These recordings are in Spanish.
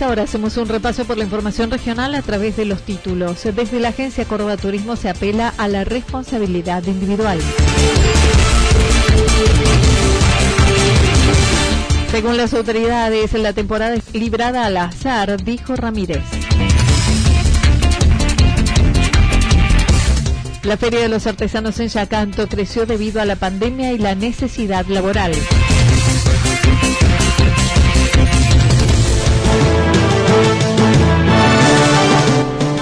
Esta hora hacemos un repaso por la información regional a través de los títulos. Desde la Agencia Córdoba Turismo se apela a la responsabilidad individual. Según las autoridades, la temporada es librada al azar, dijo Ramírez. La Feria de los Artesanos en Yacanto creció debido a la pandemia y la necesidad laboral.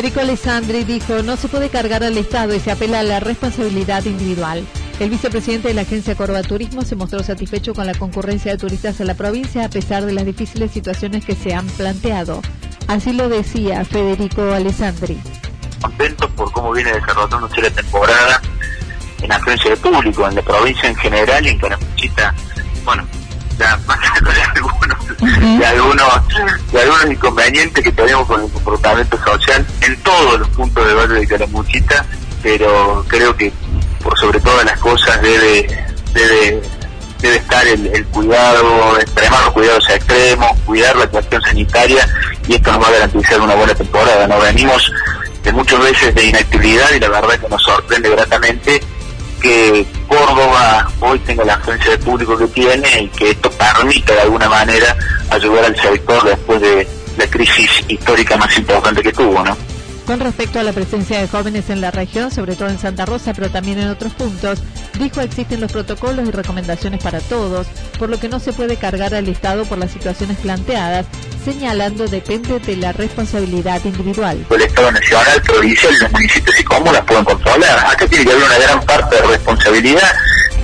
Federico Alessandri dijo, no se puede cargar al Estado y se apela a la responsabilidad individual. El vicepresidente de la agencia Córdoba Turismo se mostró satisfecho con la concurrencia de turistas a la provincia a pesar de las difíciles situaciones que se han planteado. Así lo decía Federico Alessandri. Contento por cómo viene desarrollándose la temporada en la agencia de público, en la provincia en general y en Caramuchita, bueno, de algunos, de algunos, de algunos inconvenientes que tenemos con el comportamiento social en todos los puntos de Valle de Caramuchita, pero creo que por sobre todas las cosas debe, debe, debe estar el, el cuidado, extremar los cuidados extremos, cuidar la cuestión sanitaria y esto nos va a garantizar una buena temporada. No venimos de muchas veces de inactividad y la verdad que nos sorprende gratamente hoy tenga la agencia de público que tiene y que esto permita de alguna manera ayudar al sector después de la crisis histórica más importante que tuvo, ¿no? Con respecto a la presencia de jóvenes en la región, sobre todo en Santa Rosa, pero también en otros puntos, dijo existen los protocolos y recomendaciones para todos, por lo que no se puede cargar al Estado por las situaciones planteadas, señalando depende de la responsabilidad individual. El Estado Nacional, provincial, los municipios y comunas pueden controlar. Acá tiene que haber una gran parte de responsabilidad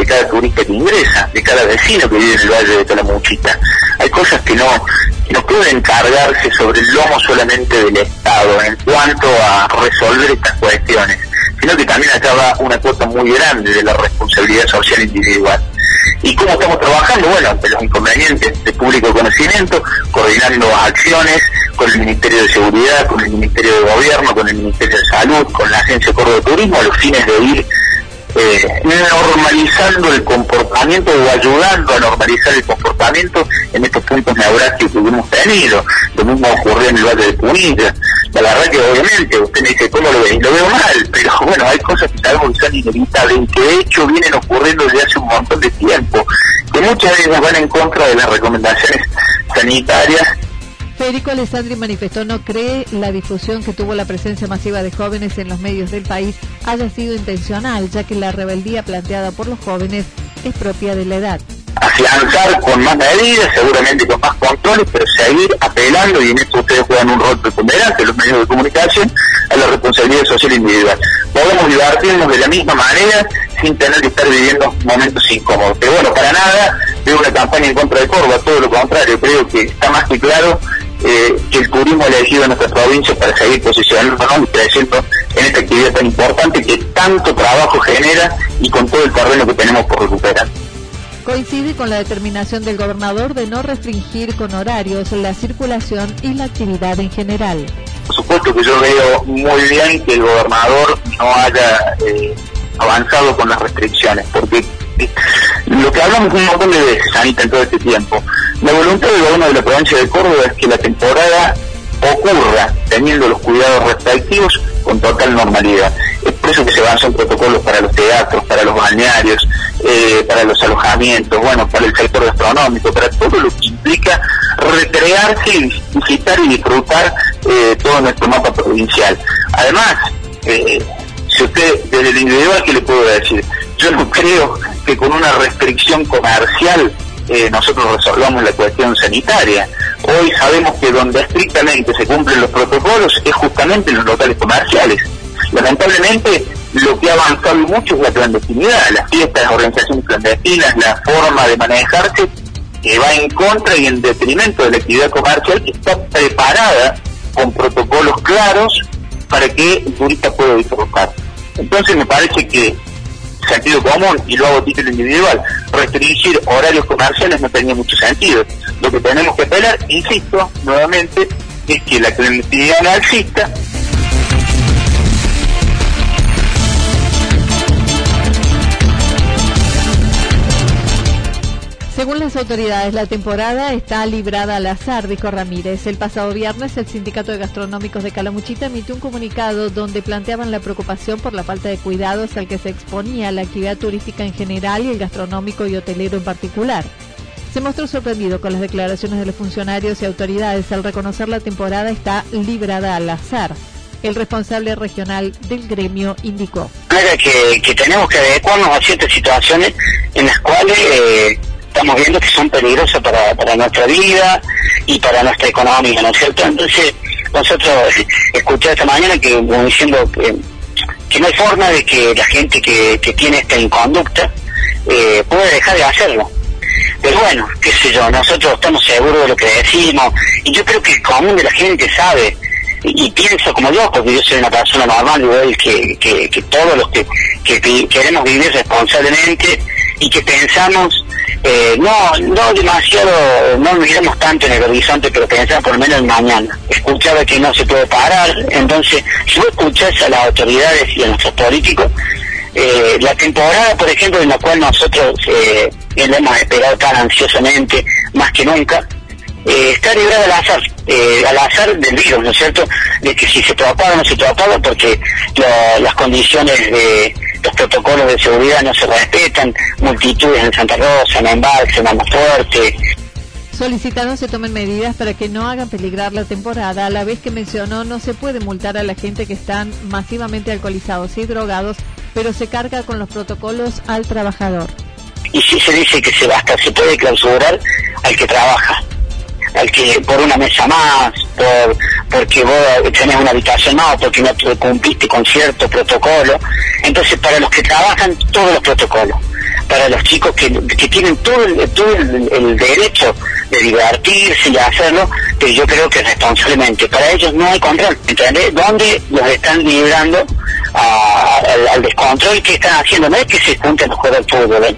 de cada turista que ingresa, de cada vecino que vive en el Valle de Calamuchita. Hay cosas que no, que no pueden cargarse sobre el lomo solamente del Estado en cuanto a resolver estas cuestiones, sino que también acá va una cuota muy grande de la responsabilidad social individual. ¿Y cómo estamos trabajando? Bueno, ante los inconvenientes de público conocimiento, coordinando acciones con el Ministerio de Seguridad, con el Ministerio de Gobierno, con el Ministerio de Salud, con la Agencia Córdoba de Turismo, a los fines de ir eh, normalizando el comportamiento o ayudando a normalizar el comportamiento en estos puntos neurálgicos que hemos tenido. Lo mismo ocurrió en el Valle de Punilla. La verdad que obviamente usted me dice, ¿cómo lo ve? Lo veo mal, pero bueno, hay cosas que sabemos que son inevitables y que de hecho vienen ocurriendo desde hace un montón de tiempo, que muchas veces van en contra de las recomendaciones sanitarias Federico Alessandri manifestó no cree la difusión que tuvo la presencia masiva de jóvenes en los medios del país haya sido intencional, ya que la rebeldía planteada por los jóvenes es propia de la edad. Afianzar con más medidas, seguramente con más controles, pero seguir apelando, y en esto ustedes juegan un rol preponderante, los medios de comunicación, a la responsabilidad social individual. Podemos divertirnos de la misma manera sin tener que estar viviendo momentos incómodos. Pero bueno, para nada veo una campaña en contra de Córdoba, todo lo contrario, creo que está más que claro eh, que el turismo ha elegido en nuestra provincia para seguir posicionándonos y creciendo en esta actividad tan importante que tanto trabajo genera y con todo el terreno que tenemos por recuperar. Coincide con la determinación del gobernador de no restringir con horarios la circulación y la actividad en general. Por supuesto que yo veo muy bien que el gobernador no haya eh, avanzado con las restricciones, porque lo que hablamos un montón de veces, Anita, en todo este tiempo, la voluntad del gobierno de la provincia de Córdoba es que la temporada ocurra teniendo los cuidados respectivos con total normalidad. Es por eso que se avanzan protocolos para los teatros, para los balnearios, eh, para los alojamientos, bueno, para el sector gastronómico, para todo lo que implica recrearse, visitar y disfrutar eh, todo nuestro mapa provincial. Además, eh, si usted, desde el individual, ¿qué le puedo decir? Yo no creo que con una restricción comercial eh, nosotros resolvamos la cuestión sanitaria. Hoy sabemos que donde estrictamente se cumplen los protocolos es justamente en los locales comerciales. Lamentablemente, lo que ha avanzado mucho es la clandestinidad, las fiestas, las organizaciones clandestinas, la forma de manejarse que va en contra y en detrimento de la actividad comercial que está preparada con protocolos claros para que el turista pueda disfrutar. Entonces me parece que sentido común y luego título individual. Restringir horarios comerciales no tenía mucho sentido. Lo que tenemos que esperar, insisto, nuevamente, es que la clandestinidad no Según las autoridades, la temporada está librada al azar, dijo Ramírez. El pasado viernes, el Sindicato de Gastronómicos de Calamuchita emitió un comunicado donde planteaban la preocupación por la falta de cuidados al que se exponía la actividad turística en general y el gastronómico y hotelero en particular. Se mostró sorprendido con las declaraciones de los funcionarios y autoridades al reconocer la temporada está librada al azar. El responsable regional del gremio indicó. Que, que tenemos que adecuarnos a ciertas situaciones en las cuales... Eh estamos viendo que son peligrosas para, para nuestra vida y para nuestra economía, ¿no es cierto? Entonces, nosotros escuché esta mañana que diciendo que, no hay forma de que la gente que, que tiene esta inconducta eh, pueda dejar de hacerlo. Pero bueno, qué sé yo, nosotros estamos seguros de lo que decimos y yo creo que el común de la gente sabe y, pienso como yo, porque yo soy una persona normal, igual que, que, que todos los que, que queremos vivir responsablemente y que pensamos eh, no, no demasiado, no miramos tanto en el horizonte, pero pensamos por lo menos en mañana. Escuchaba que no se puede parar, entonces, si vos escuchás a las autoridades y a nuestros políticos, eh, la temporada, por ejemplo, en la cual nosotros eh, hemos esperado tan ansiosamente, más que nunca, eh, está librada al azar, eh, al azar del virus, ¿no es cierto? De que si se propaga o no se propaga, porque las condiciones de los protocolos de seguridad no se respetan, multitudes en Santa Rosa, en Embalse, en Fuerte. Solicitaron se tomen medidas para que no hagan peligrar la temporada, a la vez que mencionó no se puede multar a la gente que están masivamente alcoholizados y drogados, pero se carga con los protocolos al trabajador. Y si se dice que se basta, se puede clausurar al que trabaja al que por una mesa más, por porque vos tenés una habitación más, porque no te cumpliste con cierto protocolo. Entonces, para los que trabajan, todos los protocolos. Para los chicos que, que tienen todo, el, todo el, derecho de divertirse y hacerlo, pero yo creo que responsablemente. Para ellos no hay control, ¿entendés? ¿Dónde los están librando al, descontrol que están haciendo? No es que se junten los juegos del fútbol, ¿eh?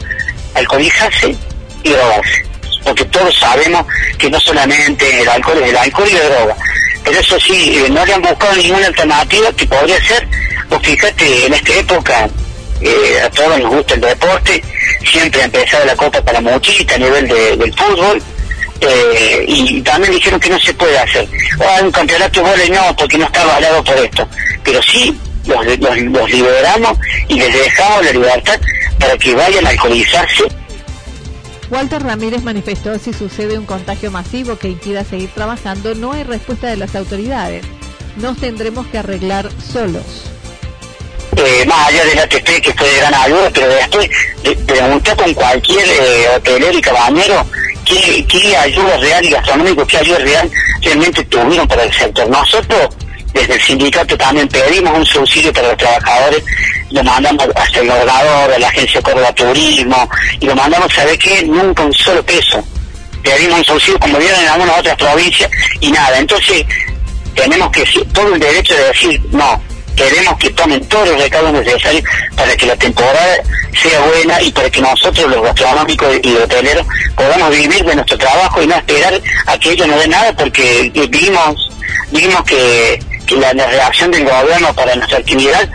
alcoholizarse y drogarse porque todos sabemos que no solamente el alcohol es el alcohol y la droga. Pero eso sí, eh, no le han buscado ninguna alternativa que podría ser, pues fíjate, en esta época eh, a todos nos gusta el deporte, siempre ha empezado la Copa para Mochita a nivel del fútbol, eh, y también dijeron que no se puede hacer. O un campeonato de no, porque no está avalado por esto. Pero sí, los liberamos y les dejamos la libertad para que vayan a alcoholizarse Walter Ramírez manifestó si sucede un contagio masivo que impida seguir trabajando, no hay respuesta de las autoridades. Nos tendremos que arreglar solos. Eh, más allá del ATP que fue de gran ayuda, pero después de, pregunté con cualquier eh, hotelero y cabañero qué, qué ayuda real y gastronómico, qué ayuda real realmente tuvieron para el sector. Nosotros desde el sindicato también pedimos un subsidio para los trabajadores lo mandamos hasta el gobernador, a la agencia Córdoba Turismo, y lo mandamos, ¿sabe qué? Nunca un solo peso. Pedimos un subsidio como vieron en algunas otras provincias y nada. Entonces, tenemos que todo el derecho de decir, no, queremos que tomen todos los recaudos necesarios para que la temporada sea buena y para que nosotros los gastronómicos y hoteleros podamos vivir de nuestro trabajo y no esperar a que ellos nos den nada porque vimos vimos que, la, reacción del gobierno para nuestra actividad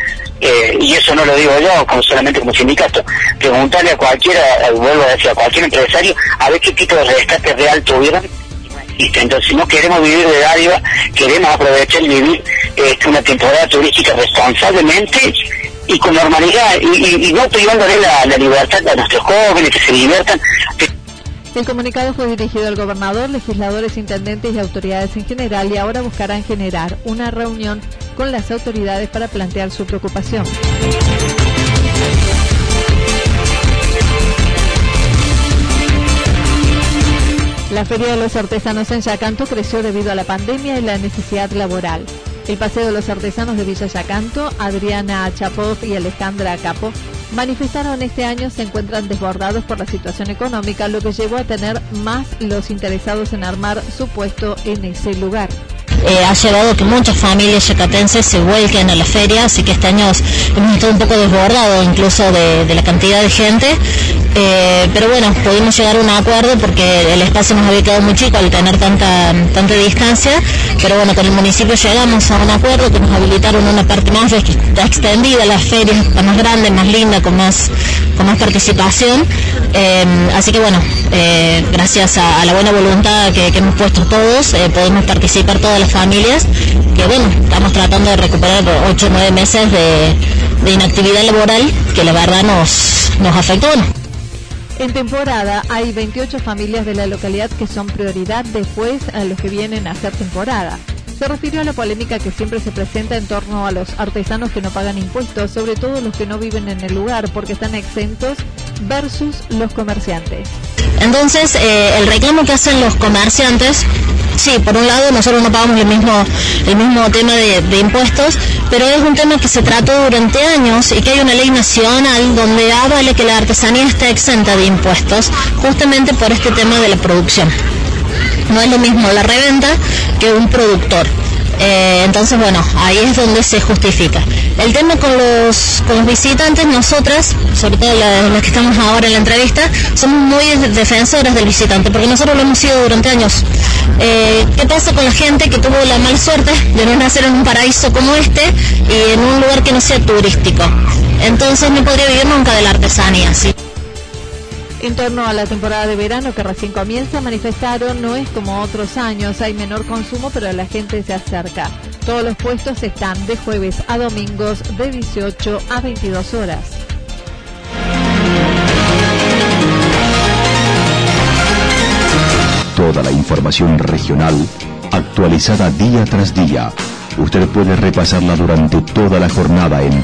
eh, y eso no lo digo yo como solamente como sindicato, preguntarle a cualquiera, vuelvo a decir, a cualquier empresario a ver qué tipo de rescate real tuvieron entonces, si no queremos vivir de dádiva, queremos aprovechar y vivir este, una temporada turística responsablemente y con normalidad y, no privándole la, la libertad a nuestros jóvenes que se diviertan. El comunicado fue dirigido al gobernador, legisladores, intendentes y autoridades en general y ahora buscarán generar una reunión con las autoridades para plantear su preocupación. La Feria de los Artesanos en Yacanto creció debido a la pandemia y la necesidad laboral. El Paseo de los Artesanos de Villa Yacanto, Adriana Chapov y Alejandra Capo, manifestaron este año se encuentran desbordados por la situación económica, lo que llevó a tener más los interesados en armar su puesto en ese lugar. Eh, ha llevado que muchas familias yacatenses se vuelquen a la feria, así que este año hemos estado un poco desbordados incluso de, la cantidad de gente, eh, pero bueno, pudimos llegar a un acuerdo porque el espacio nos había quedado muy chico al tener tanta, tanta distancia, pero bueno, con el municipio llegamos a un acuerdo que nos habilitaron una parte más extendida, la feria más grande, más linda, con más, con más participación, eh, así que bueno, gracias a, la buena voluntad que, hemos puesto todos, podemos participar todas las familias, que bueno, estamos tratando de recuperar 8 o 9 meses de, inactividad laboral que la verdad nos, nos afectó. En temporada hay 28 familias de la localidad que son prioridad después a los que vienen a hacer temporada. Se refirió a la polémica que siempre se presenta en torno a los artesanos que no pagan impuestos, sobre todo los que no viven en el lugar porque están exentos versus los comerciantes. Entonces, eh, el reclamo que hacen los comerciantes sí, por un lado nosotros no pagamos el mismo, el mismo tema de, impuestos, pero es un tema que se trató durante años y que hay una ley nacional donde de que la artesanía está exenta de impuestos, justamente por este tema de la producción. No es lo mismo la reventa que un productor. Eh, entonces, bueno, ahí es donde se justifica. El tema con los, con visitantes, nosotras, sobre todo las, que estamos ahora en la entrevista, somos muy defensoras del visitante, porque nosotros lo hemos sido durante años. Eh, ¿Qué pasa con la gente que tuvo la mala suerte de no nacer en un paraíso como este y en un lugar que no sea turístico? Entonces no podría vivir nunca de la artesanía, ¿sí? En torno a la temporada de verano que recién comienza, manifestaron no es como otros años, hay menor consumo, pero la gente se acerca. Todos los puestos están de jueves a domingos de 18 a 22 horas. Toda la información regional actualizada día tras día. Usted puede repasarla durante toda la jornada en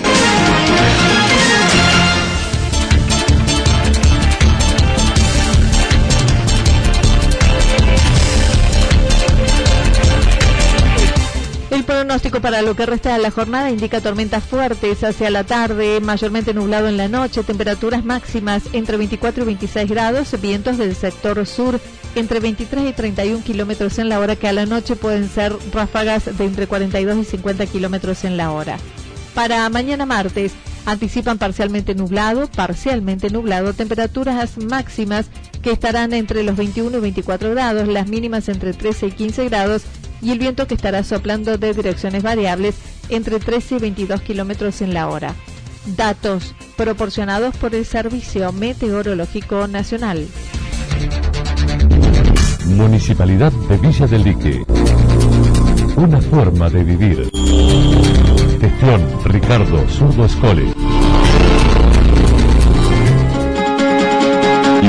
Pronóstico para lo que resta de la jornada indica tormentas fuertes hacia la tarde, mayormente nublado en la noche, temperaturas máximas entre 24 y 26 grados, vientos del sector sur entre 23 y 31 kilómetros en la hora, que a la noche pueden ser ráfagas de entre 42 y 50 kilómetros en la hora. Para mañana martes, anticipan parcialmente nublado, parcialmente nublado, temperaturas máximas que estarán entre los 21 y 24 grados, las mínimas entre 13 y 15 grados y el viento que estará soplando de direcciones variables entre 13 y 22 kilómetros en la hora. Datos proporcionados por el Servicio Meteorológico Nacional. Municipalidad de Villa del Lique. Una forma de vivir. Gestión Ricardo Zurdo Escole.